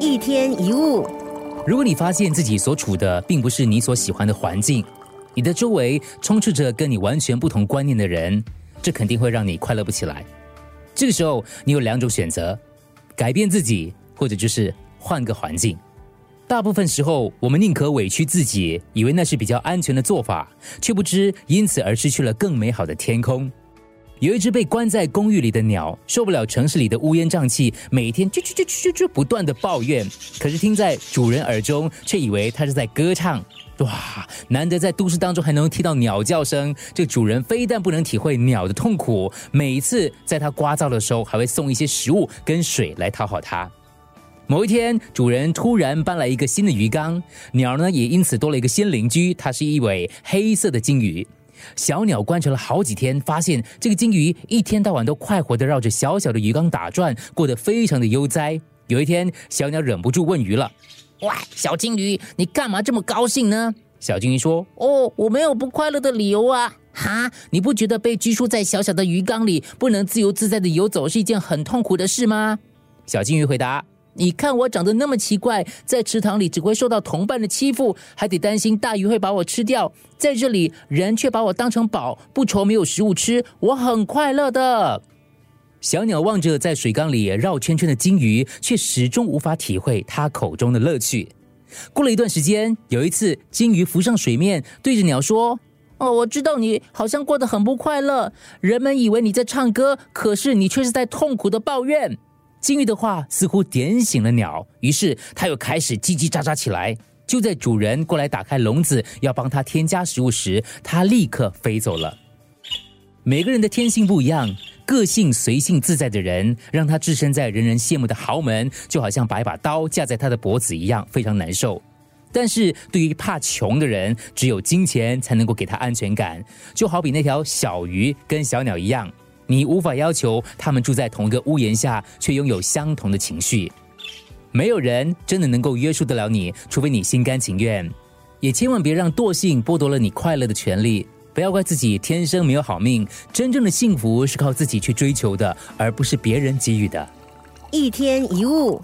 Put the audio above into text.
一天一物，如果你发现自己所处的并不是你所喜欢的环境，你的周围充斥着跟你完全不同观念的人，这肯定会让你快乐不起来。这个时候，你有两种选择：改变自己，或者就是换个环境。大部分时候，我们宁可委屈自己，以为那是比较安全的做法，却不知因此而失去了更美好的天空。有一只被关在公寓里的鸟，受不了城市里的乌烟瘴气，每天啾啾啾啾啾不断的抱怨。可是听在主人耳中，却以为它是在歌唱。哇，难得在都市当中还能听到鸟叫声，这主人非但不能体会鸟的痛苦，每一次在它聒噪的时候，还会送一些食物跟水来讨好它。某一天，主人突然搬来一个新的鱼缸，鸟呢也因此多了一个新邻居，它是一尾黑色的金鱼。小鸟观察了好几天，发现这个金鱼一天到晚都快活的绕着小小的鱼缸打转，过得非常的悠哉。有一天，小鸟忍不住问鱼了：“喂，小金鱼，你干嘛这么高兴呢？”小金鱼说：“哦，我没有不快乐的理由啊。哈，你不觉得被拘束在小小的鱼缸里，不能自由自在的游走，是一件很痛苦的事吗？”小金鱼回答。你看我长得那么奇怪，在池塘里只会受到同伴的欺负，还得担心大鱼会把我吃掉。在这里，人却把我当成宝，不愁没有食物吃，我很快乐的。小鸟望着在水缸里绕圈圈的金鱼，却始终无法体会它口中的乐趣。过了一段时间，有一次，金鱼浮上水面，对着鸟说：“哦，我知道你好像过得很不快乐，人们以为你在唱歌，可是你却是在痛苦的抱怨。”金鱼的话似乎点醒了鸟，于是它又开始叽叽喳喳起来。就在主人过来打开笼子要帮它添加食物时，它立刻飞走了。每个人的天性不一样，个性随性自在的人，让他置身在人人羡慕的豪门，就好像把一把刀架在他的脖子一样，非常难受。但是对于怕穷的人，只有金钱才能够给他安全感，就好比那条小鱼跟小鸟一样。你无法要求他们住在同一个屋檐下，却拥有相同的情绪。没有人真的能够约束得了你，除非你心甘情愿。也千万别让惰性剥夺了你快乐的权利。不要怪自己天生没有好命，真正的幸福是靠自己去追求的，而不是别人给予的。一天一物。